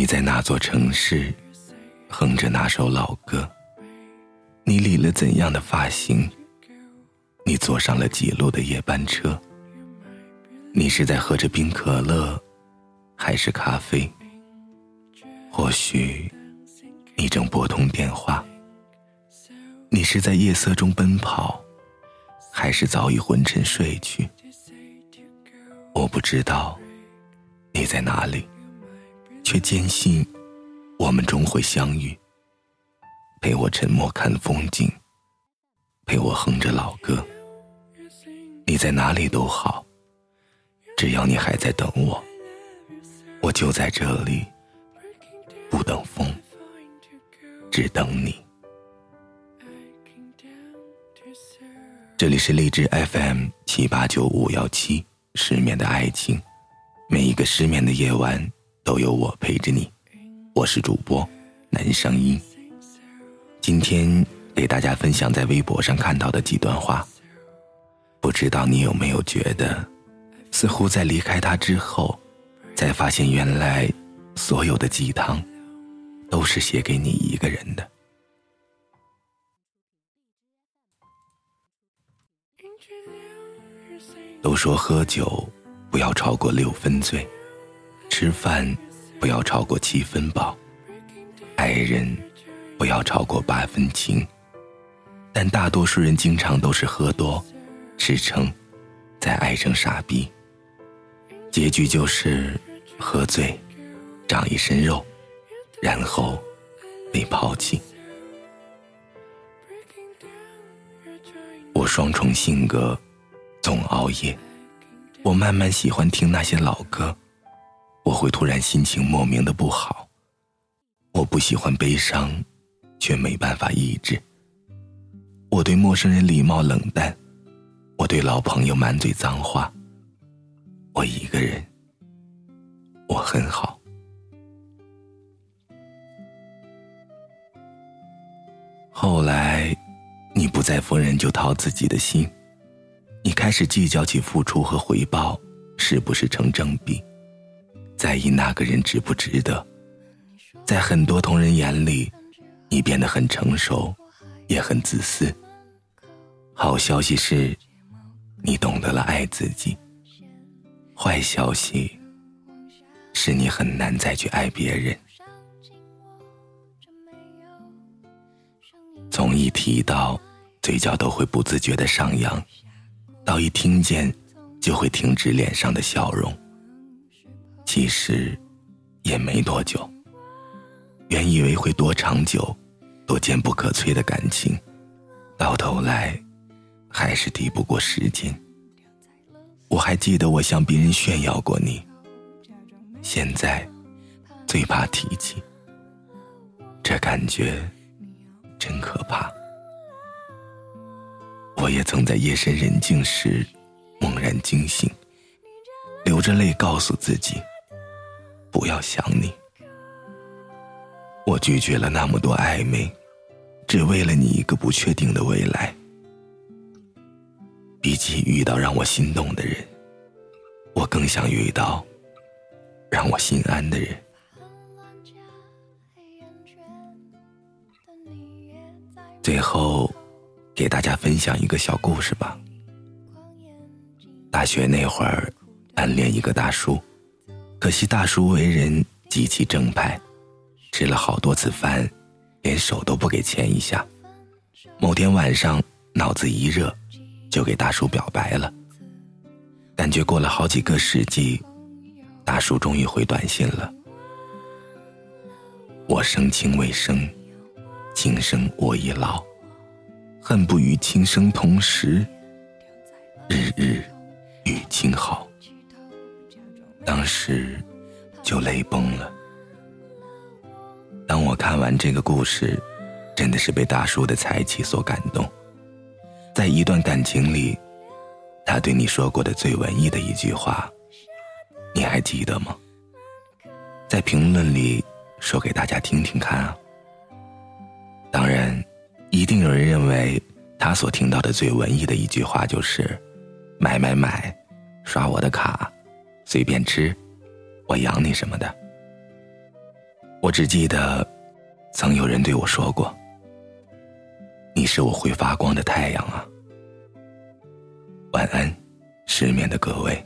你在那座城市，哼着那首老歌？你理了怎样的发型？你坐上了几路的夜班车？你是在喝着冰可乐，还是咖啡？或许，你正拨通电话。你是在夜色中奔跑，还是早已昏沉睡去？我不知道你在哪里，却坚信我们终会相遇。陪我沉默看风景，陪我哼着老歌。你在哪里都好，只要你还在等我，我就在这里，不等风，只等你。这里是荔枝 FM 七八九五幺七，失眠的爱情，每一个失眠的夜晚都有我陪着你。我是主播南声音。今天给大家分享在微博上看到的几段话，不知道你有没有觉得，似乎在离开他之后，才发现原来所有的鸡汤，都是写给你一个人的。都说喝酒不要超过六分醉，吃饭不要超过七分饱，爱人不要超过八分情。但大多数人经常都是喝多、吃撑，再爱成傻逼。结局就是喝醉，长一身肉，然后被抛弃。我双重性格。总熬夜，我慢慢喜欢听那些老歌，会突然心情莫名的不好。我不喜欢悲伤，却没办法抑制。我对陌生人礼貌冷淡，我对老朋友满嘴脏话。我一个人，我很好。后来，你不再逢人就掏自己的心。你开始计较起付出和回报是不是成正比，在意那个人值不值得。在很多同人眼里，你变得很成熟，也很自私。好消息是，你懂得了爱自己；坏消息是你很难再去爱别人。从一提到，嘴角都会不自觉的上扬。到一听见，就会停止脸上的笑容。其实，也没多久。原以为会多长久、多坚不可摧的感情，到头来，还是抵不过时间。我还记得我向别人炫耀过你，现在，最怕提起。这感觉，真可怕。我也曾在夜深人静时猛然惊醒，流着泪告诉自己不要想你。我拒绝了那么多暧昧，只为了你一个不确定的未来。比起遇到让我心动的人，我更想遇到让我心安的人。最后。给大家分享一个小故事吧。大学那会儿，暗恋一个大叔，可惜大叔为人极其正派，吃了好多次饭，连手都不给牵一下。某天晚上，脑子一热，就给大叔表白了。感觉过了好几个世纪，大叔终于回短信了。我生情未生，情生我已老。恨不与情生同时，日日与情好。当时就泪崩了。当我看完这个故事，真的是被大叔的才气所感动。在一段感情里，他对你说过的最文艺的一句话，你还记得吗？在评论里说给大家听听看啊。当然。一定有人认为，他所听到的最文艺的一句话就是“买买买，刷我的卡，随便吃，我养你什么的”。我只记得，曾有人对我说过：“你是我会发光的太阳啊。”晚安，失眠的各位。